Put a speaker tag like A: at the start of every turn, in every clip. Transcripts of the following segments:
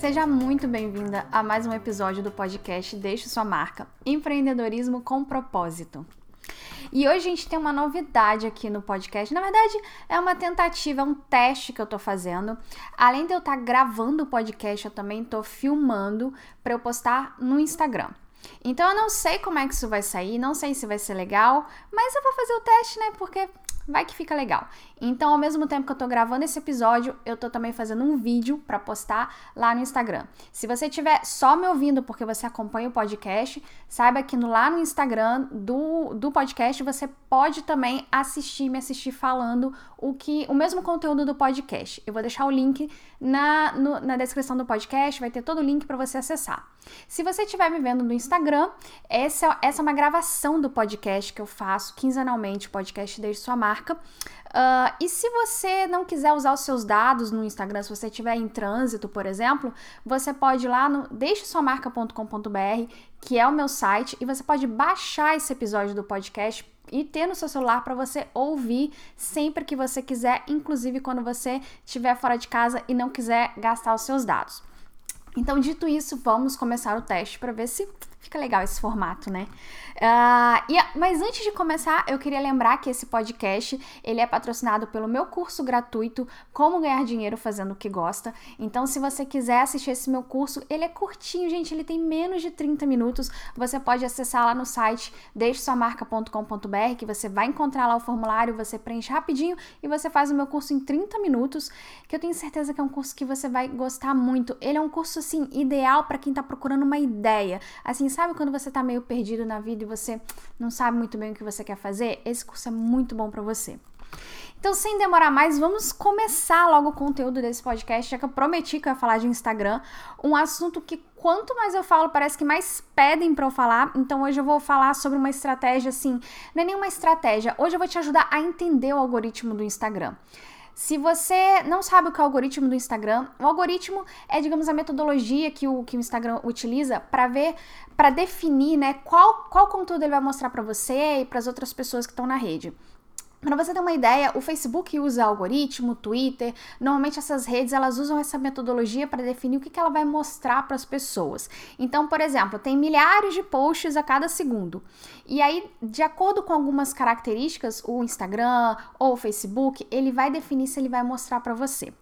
A: Seja muito bem-vinda a mais um episódio do podcast Deixe Sua Marca Empreendedorismo com Propósito. E hoje a gente tem uma novidade aqui no podcast. Na verdade, é uma tentativa, é um teste que eu tô fazendo. Além de eu estar tá gravando o podcast, eu também tô filmando para eu postar no Instagram. Então eu não sei como é que isso vai sair, não sei se vai ser legal, mas eu vou fazer o teste, né? Porque vai que fica legal. Então, ao mesmo tempo que eu tô gravando esse episódio, eu tô também fazendo um vídeo para postar lá no Instagram. Se você estiver só me ouvindo porque você acompanha o podcast, saiba que no, lá no Instagram do, do podcast você pode também assistir, me assistir falando o que o mesmo conteúdo do podcast. Eu vou deixar o link na, no, na descrição do podcast, vai ter todo o link para você acessar. Se você estiver me vendo no Instagram, essa, essa é uma gravação do podcast que eu faço quinzenalmente, o podcast Desde Sua Marca. Uh, e se você não quiser usar os seus dados no Instagram, se você estiver em trânsito, por exemplo, você pode ir lá no deixesuamarca.com.br, que é o meu site, e você pode baixar esse episódio do podcast e ter no seu celular para você ouvir sempre que você quiser, inclusive quando você estiver fora de casa e não quiser gastar os seus dados. Então, dito isso, vamos começar o teste para ver se fica legal esse formato, né? Uh, e, mas antes de começar, eu queria lembrar que esse podcast ele é patrocinado pelo meu curso gratuito Como Ganhar Dinheiro Fazendo o que Gosta. Então, se você quiser assistir esse meu curso, ele é curtinho, gente, ele tem menos de 30 minutos. Você pode acessar lá no site deixesuamarca.com.br que você vai encontrar lá o formulário, você preenche rapidinho e você faz o meu curso em 30 minutos, que eu tenho certeza que é um curso que você vai gostar muito. Ele é um curso assim ideal para quem tá procurando uma ideia. Assim, sabe quando você tá meio perdido na vida você não sabe muito bem o que você quer fazer, esse curso é muito bom para você. Então, sem demorar mais, vamos começar logo o conteúdo desse podcast, já que eu prometi que eu ia falar de Instagram, um assunto que quanto mais eu falo, parece que mais pedem para eu falar. Então, hoje eu vou falar sobre uma estratégia assim, não é nenhuma estratégia. Hoje eu vou te ajudar a entender o algoritmo do Instagram. Se você não sabe o que é o algoritmo do Instagram, o algoritmo é, digamos, a metodologia que o, que o Instagram utiliza para ver, para definir, né, qual, qual conteúdo ele vai mostrar para você e para as outras pessoas que estão na rede. Para você ter uma ideia, o Facebook usa algoritmo, Twitter, normalmente essas redes elas usam essa metodologia para definir o que, que ela vai mostrar para as pessoas. Então, por exemplo, tem milhares de posts a cada segundo. E aí, de acordo com algumas características, o Instagram ou o Facebook, ele vai definir se ele vai mostrar para você.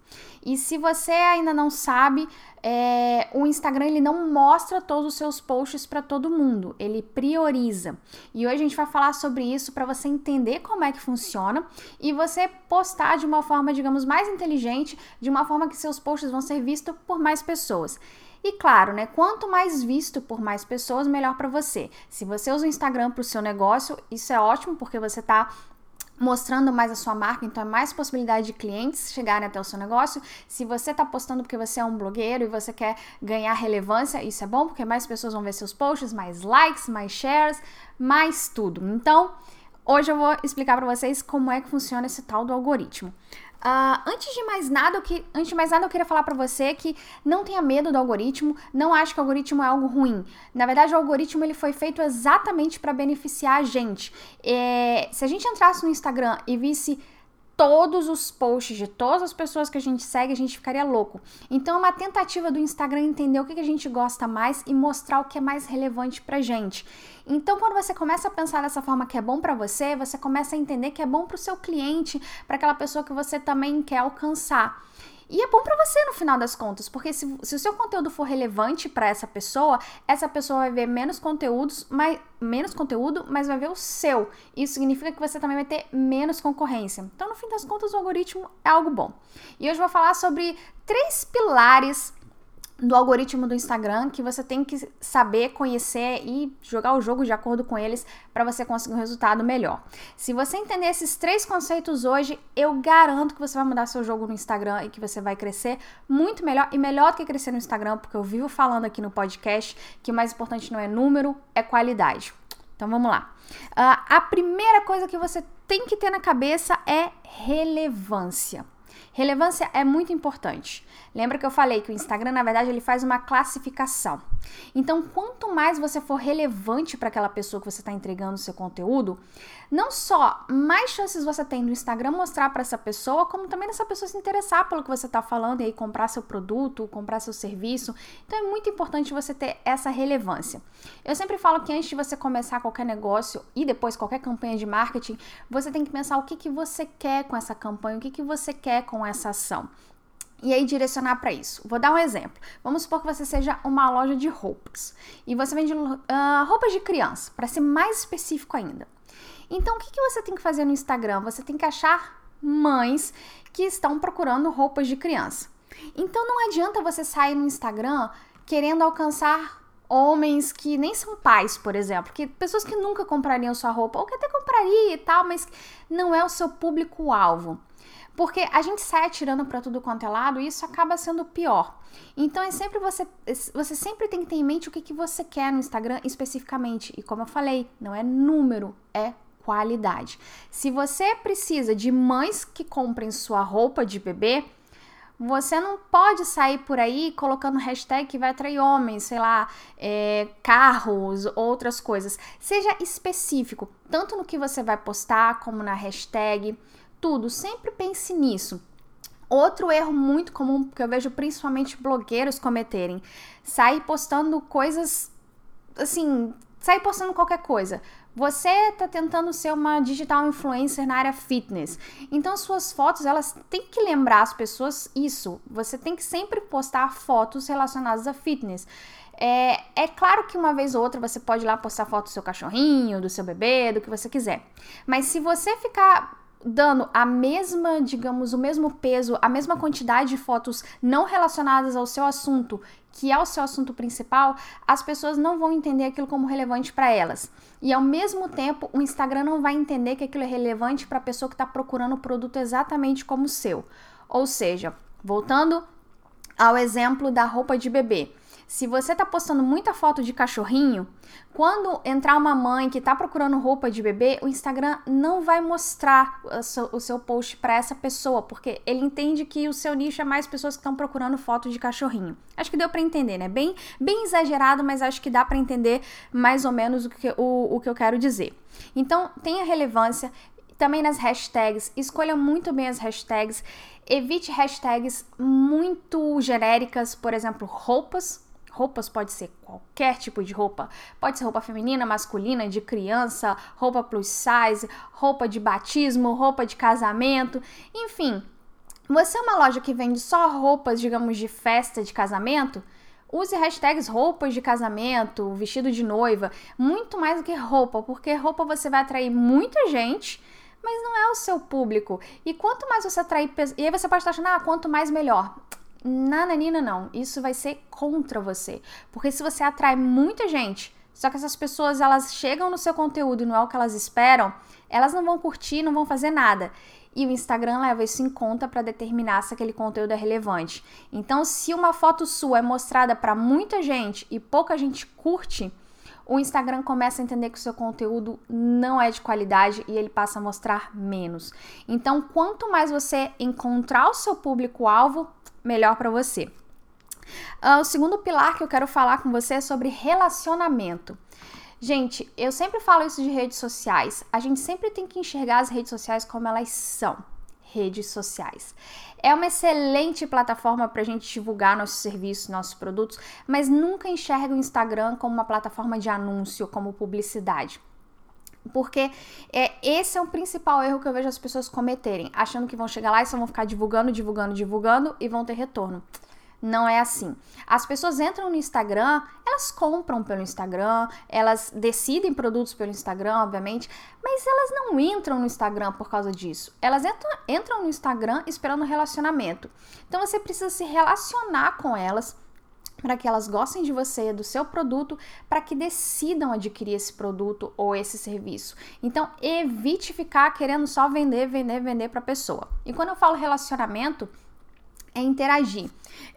A: E se você ainda não sabe, é, o Instagram ele não mostra todos os seus posts para todo mundo, ele prioriza. E hoje a gente vai falar sobre isso para você entender como é que funciona e você postar de uma forma, digamos, mais inteligente, de uma forma que seus posts vão ser vistos por mais pessoas. E claro, né, quanto mais visto por mais pessoas, melhor para você. Se você usa o Instagram para o seu negócio, isso é ótimo porque você está mostrando mais a sua marca, então é mais possibilidade de clientes chegarem até o seu negócio. Se você está postando porque você é um blogueiro e você quer ganhar relevância, isso é bom porque mais pessoas vão ver seus posts, mais likes, mais shares, mais tudo. Então, hoje eu vou explicar para vocês como é que funciona esse tal do algoritmo. Uh, antes de mais nada, que, antes de mais nada, eu queria falar para você que não tenha medo do algoritmo, não ache que o algoritmo é algo ruim. Na verdade, o algoritmo ele foi feito exatamente para beneficiar a gente. É, se a gente entrasse no Instagram e visse todos os posts de todas as pessoas que a gente segue, a gente ficaria louco. Então é uma tentativa do Instagram entender o que a gente gosta mais e mostrar o que é mais relevante pra gente. Então, quando você começa a pensar dessa forma que é bom para você, você começa a entender que é bom para o seu cliente, para aquela pessoa que você também quer alcançar. E é bom para você no final das contas, porque se, se o seu conteúdo for relevante para essa pessoa, essa pessoa vai ver menos conteúdos, mas menos conteúdo, mas vai ver o seu. Isso significa que você também vai ter menos concorrência. Então, no fim das contas, o algoritmo é algo bom. E hoje eu vou falar sobre três pilares do algoritmo do Instagram que você tem que saber conhecer e jogar o jogo de acordo com eles para você conseguir um resultado melhor. Se você entender esses três conceitos hoje, eu garanto que você vai mudar seu jogo no Instagram e que você vai crescer muito melhor e melhor do que crescer no Instagram, porque eu vivo falando aqui no podcast que o mais importante não é número, é qualidade. Então vamos lá. Uh, a primeira coisa que você tem que ter na cabeça é relevância. Relevância é muito importante. Lembra que eu falei que o Instagram, na verdade, ele faz uma classificação. Então, quanto mais você for relevante para aquela pessoa que você está entregando o seu conteúdo, não só mais chances você tem do Instagram mostrar para essa pessoa, como também dessa pessoa se interessar pelo que você está falando e aí comprar seu produto, comprar seu serviço. Então, é muito importante você ter essa relevância. Eu sempre falo que antes de você começar qualquer negócio e depois qualquer campanha de marketing, você tem que pensar o que, que você quer com essa campanha, o que, que você quer com essa ação e aí direcionar para isso. Vou dar um exemplo. Vamos supor que você seja uma loja de roupas e você vende uh, roupas de criança, para ser mais específico ainda. Então, o que, que você tem que fazer no Instagram? Você tem que achar mães que estão procurando roupas de criança. Então, não adianta você sair no Instagram querendo alcançar homens que nem são pais, por exemplo, que pessoas que nunca comprariam sua roupa ou que até compraria e tal, mas não é o seu público-alvo. Porque a gente sai atirando para tudo quanto é lado e isso acaba sendo pior. Então é sempre você, você sempre tem que ter em mente o que, que você quer no Instagram especificamente. E como eu falei, não é número, é qualidade. Se você precisa de mães que comprem sua roupa de bebê, você não pode sair por aí colocando hashtag que vai atrair homens, sei lá, é, carros, outras coisas. Seja específico, tanto no que você vai postar, como na hashtag tudo, sempre pense nisso. Outro erro muito comum que eu vejo principalmente blogueiros cometerem, sair postando coisas assim, sair postando qualquer coisa. Você está tentando ser uma digital influencer na área fitness. Então suas fotos, elas têm que lembrar as pessoas isso. Você tem que sempre postar fotos relacionadas a fitness. É, é claro que uma vez ou outra você pode ir lá postar foto do seu cachorrinho, do seu bebê, do que você quiser. Mas se você ficar dando a mesma, digamos, o mesmo peso, a mesma quantidade de fotos não relacionadas ao seu assunto, que é o seu assunto principal, as pessoas não vão entender aquilo como relevante para elas. E ao mesmo tempo, o Instagram não vai entender que aquilo é relevante para a pessoa que está procurando o produto exatamente como o seu. Ou seja, voltando ao exemplo da roupa de bebê. Se você tá postando muita foto de cachorrinho, quando entrar uma mãe que tá procurando roupa de bebê, o Instagram não vai mostrar o seu, post para essa pessoa, porque ele entende que o seu nicho é mais pessoas que estão procurando foto de cachorrinho. Acho que deu para entender, né? Bem, bem exagerado, mas acho que dá para entender mais ou menos o que, o, o que eu quero dizer. Então, tenha relevância, também nas hashtags, escolha muito bem as hashtags. Evite hashtags muito genéricas, por exemplo, roupas. Roupas pode ser qualquer tipo de roupa. Pode ser roupa feminina, masculina, de criança, roupa plus size, roupa de batismo, roupa de casamento, enfim. Você é uma loja que vende só roupas, digamos, de festa de casamento? Use hashtags roupas de casamento, vestido de noiva, muito mais do que roupa, porque roupa você vai atrair muita gente, mas não é o seu público. E quanto mais você atrair. E aí você pode estar achando, ah, quanto mais melhor. Nananina, não. Isso vai ser contra você. Porque se você atrai muita gente, só que essas pessoas elas chegam no seu conteúdo e não é o que elas esperam, elas não vão curtir, não vão fazer nada. E o Instagram leva isso em conta para determinar se aquele conteúdo é relevante. Então, se uma foto sua é mostrada para muita gente e pouca gente curte, o Instagram começa a entender que o seu conteúdo não é de qualidade e ele passa a mostrar menos. Então, quanto mais você encontrar o seu público-alvo, melhor para você. Uh, o segundo pilar que eu quero falar com você é sobre relacionamento. Gente, eu sempre falo isso de redes sociais. A gente sempre tem que enxergar as redes sociais como elas são redes sociais. É uma excelente plataforma para a gente divulgar nossos serviços, nossos produtos, mas nunca enxerga o Instagram como uma plataforma de anúncio, como publicidade. Porque é, esse é o principal erro que eu vejo as pessoas cometerem, achando que vão chegar lá e só vão ficar divulgando, divulgando, divulgando e vão ter retorno. Não é assim. As pessoas entram no Instagram, elas compram pelo Instagram, elas decidem produtos pelo Instagram, obviamente, mas elas não entram no Instagram por causa disso. Elas entram, entram no Instagram esperando relacionamento. Então você precisa se relacionar com elas para que elas gostem de você, do seu produto, para que decidam adquirir esse produto ou esse serviço. Então, evite ficar querendo só vender, vender, vender para a pessoa. E quando eu falo relacionamento, é interagir.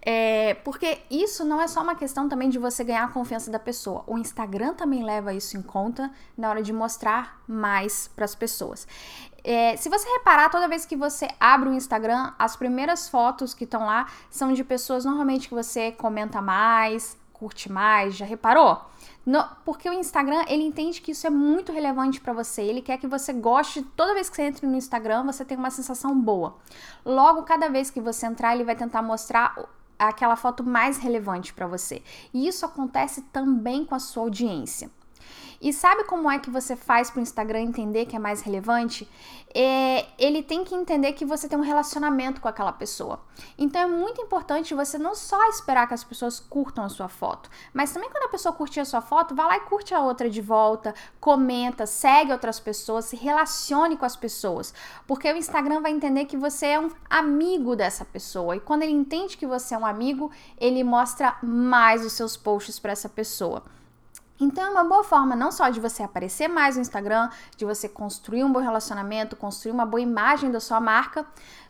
A: É, porque isso não é só uma questão também de você ganhar a confiança da pessoa. O Instagram também leva isso em conta na hora de mostrar mais para as pessoas. É, se você reparar, toda vez que você abre o Instagram, as primeiras fotos que estão lá são de pessoas normalmente que você comenta mais, curte mais. Já reparou? No, porque o Instagram, ele entende que isso é muito relevante para você. Ele quer que você goste, toda vez que você entra no Instagram, você tem uma sensação boa. Logo, cada vez que você entrar, ele vai tentar mostrar aquela foto mais relevante para você. E isso acontece também com a sua audiência. E sabe como é que você faz para o Instagram entender que é mais relevante? É, ele tem que entender que você tem um relacionamento com aquela pessoa. Então é muito importante você não só esperar que as pessoas curtam a sua foto, mas também quando a pessoa curtir a sua foto, vá lá e curte a outra de volta, comenta, segue outras pessoas, se relacione com as pessoas, porque o Instagram vai entender que você é um amigo dessa pessoa. E quando ele entende que você é um amigo, ele mostra mais os seus posts para essa pessoa. Então é uma boa forma não só de você aparecer mais no Instagram, de você construir um bom relacionamento, construir uma boa imagem da sua marca,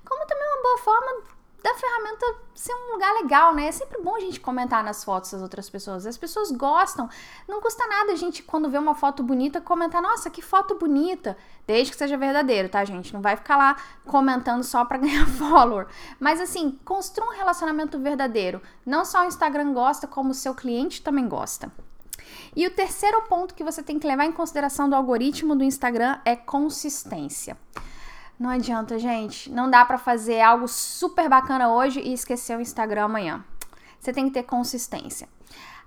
A: como também uma boa forma da ferramenta ser um lugar legal, né? É sempre bom a gente comentar nas fotos das outras pessoas. As pessoas gostam. Não custa nada a gente, quando vê uma foto bonita, comentar: nossa, que foto bonita. Desde que seja verdadeiro, tá, gente? Não vai ficar lá comentando só para ganhar follower. Mas assim, construa um relacionamento verdadeiro. Não só o Instagram gosta, como o seu cliente também gosta. E o terceiro ponto que você tem que levar em consideração do algoritmo do Instagram é consistência. Não adianta, gente. Não dá para fazer algo super bacana hoje e esquecer o Instagram amanhã. Você tem que ter consistência.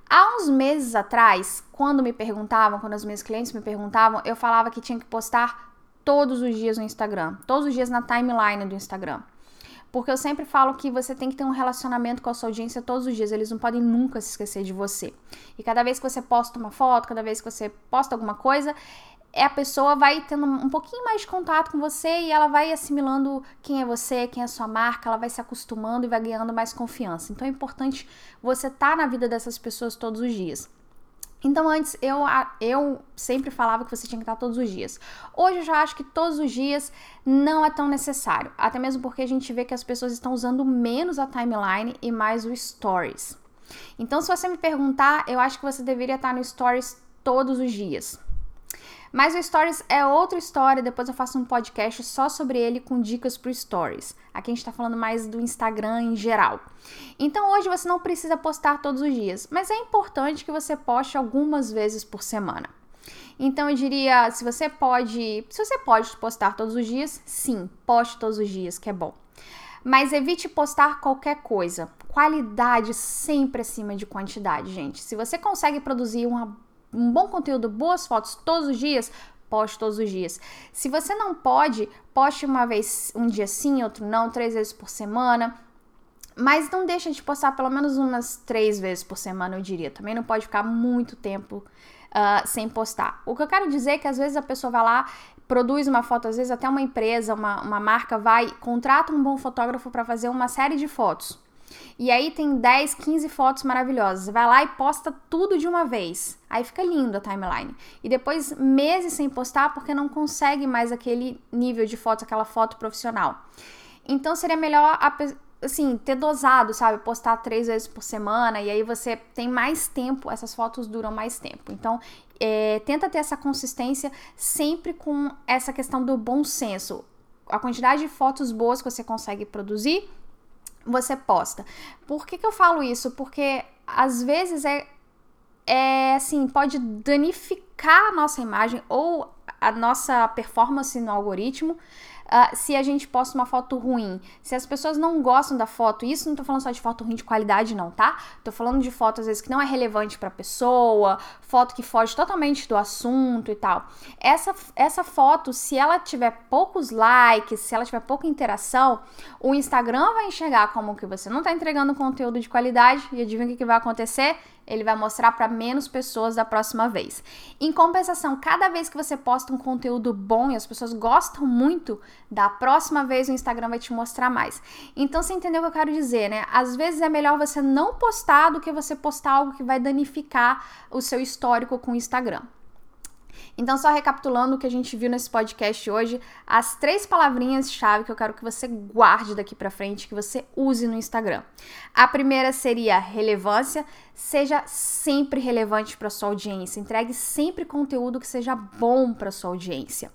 A: Há uns meses atrás, quando me perguntavam, quando os meus clientes me perguntavam, eu falava que tinha que postar todos os dias no Instagram, todos os dias na timeline do Instagram. Porque eu sempre falo que você tem que ter um relacionamento com a sua audiência todos os dias. Eles não podem nunca se esquecer de você. E cada vez que você posta uma foto, cada vez que você posta alguma coisa, é a pessoa vai tendo um pouquinho mais de contato com você e ela vai assimilando quem é você, quem é a sua marca, ela vai se acostumando e vai ganhando mais confiança. Então é importante você estar tá na vida dessas pessoas todos os dias. Então, antes eu, eu sempre falava que você tinha que estar todos os dias. Hoje eu já acho que todos os dias não é tão necessário. Até mesmo porque a gente vê que as pessoas estão usando menos a timeline e mais o stories. Então, se você me perguntar, eu acho que você deveria estar no stories todos os dias. Mas o Stories é outra história, depois eu faço um podcast só sobre ele com dicas pro Stories. Aqui a gente tá falando mais do Instagram em geral. Então hoje você não precisa postar todos os dias, mas é importante que você poste algumas vezes por semana. Então eu diria, se você pode, se você pode postar todos os dias, sim, poste todos os dias, que é bom. Mas evite postar qualquer coisa. Qualidade sempre acima de quantidade, gente. Se você consegue produzir uma um bom conteúdo, boas fotos todos os dias, poste todos os dias. Se você não pode, poste uma vez, um dia sim, outro não, três vezes por semana. Mas não deixa de postar pelo menos umas três vezes por semana, eu diria. Também não pode ficar muito tempo uh, sem postar. O que eu quero dizer é que às vezes a pessoa vai lá, produz uma foto, às vezes até uma empresa, uma, uma marca vai, contrata um bom fotógrafo para fazer uma série de fotos. E aí tem 10, 15 fotos maravilhosas. Vai lá e posta tudo de uma vez. Aí fica lindo a timeline. E depois meses sem postar porque não consegue mais aquele nível de fotos, aquela foto profissional. Então seria melhor assim, ter dosado, sabe? Postar três vezes por semana e aí você tem mais tempo, essas fotos duram mais tempo. Então, é, tenta ter essa consistência sempre com essa questão do bom senso. A quantidade de fotos boas que você consegue produzir você posta. Por que, que eu falo isso? Porque às vezes é, é assim, pode danificar a nossa imagem ou a nossa performance no algoritmo uh, se a gente posta uma foto ruim. Se as pessoas não gostam da foto, isso não tô falando só de foto ruim de qualidade, não, tá? Tô falando de foto, às vezes, que não é relevante pra pessoa, foto que foge totalmente do assunto e tal. Essa, essa foto, se ela tiver poucos likes, se ela tiver pouca interação, o Instagram vai enxergar como que você não tá entregando conteúdo de qualidade e adivinha o que, que vai acontecer? Ele vai mostrar para menos pessoas da próxima vez. Em compensação, cada vez que você posta um conteúdo bom e as pessoas gostam muito, da próxima vez o Instagram vai te mostrar mais. Então você entendeu o que eu quero dizer, né? Às vezes é melhor você não postar do que você postar algo que vai danificar o seu histórico com o Instagram. Então, só recapitulando o que a gente viu nesse podcast hoje, as três palavrinhas-chave que eu quero que você guarde daqui para frente, que você use no Instagram. A primeira seria relevância, seja sempre relevante para sua audiência, entregue sempre conteúdo que seja bom para sua audiência.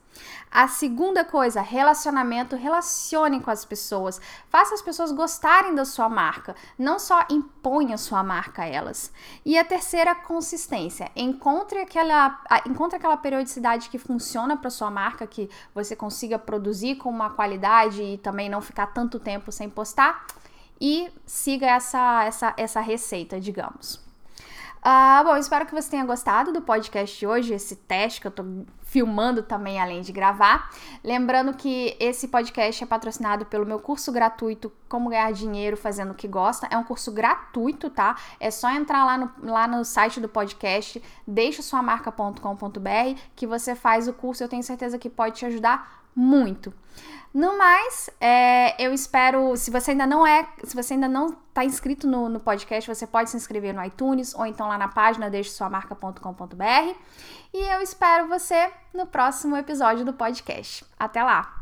A: A segunda coisa, relacionamento, relacione com as pessoas. Faça as pessoas gostarem da sua marca, não só imponha sua marca a elas. E a terceira, consistência. Encontre aquela, encontre aquela periodicidade que funciona para sua marca, que você consiga produzir com uma qualidade e também não ficar tanto tempo sem postar. E siga essa, essa, essa receita, digamos. Uh, bom, espero que você tenha gostado do podcast de hoje, esse teste que eu tô filmando também além de gravar. Lembrando que esse podcast é patrocinado pelo meu curso gratuito Como Ganhar Dinheiro Fazendo o que Gosta. É um curso gratuito, tá? É só entrar lá no, lá no site do podcast, deixasuamarca.com.br, que você faz o curso. Eu tenho certeza que pode te ajudar muito. No mais, é, eu espero, se você ainda não é, se você ainda não está inscrito no, no, podcast, você pode se inscrever no iTunes ou então lá na página deixesuamarca.com.br. E eu espero você no próximo episódio do podcast. Até lá!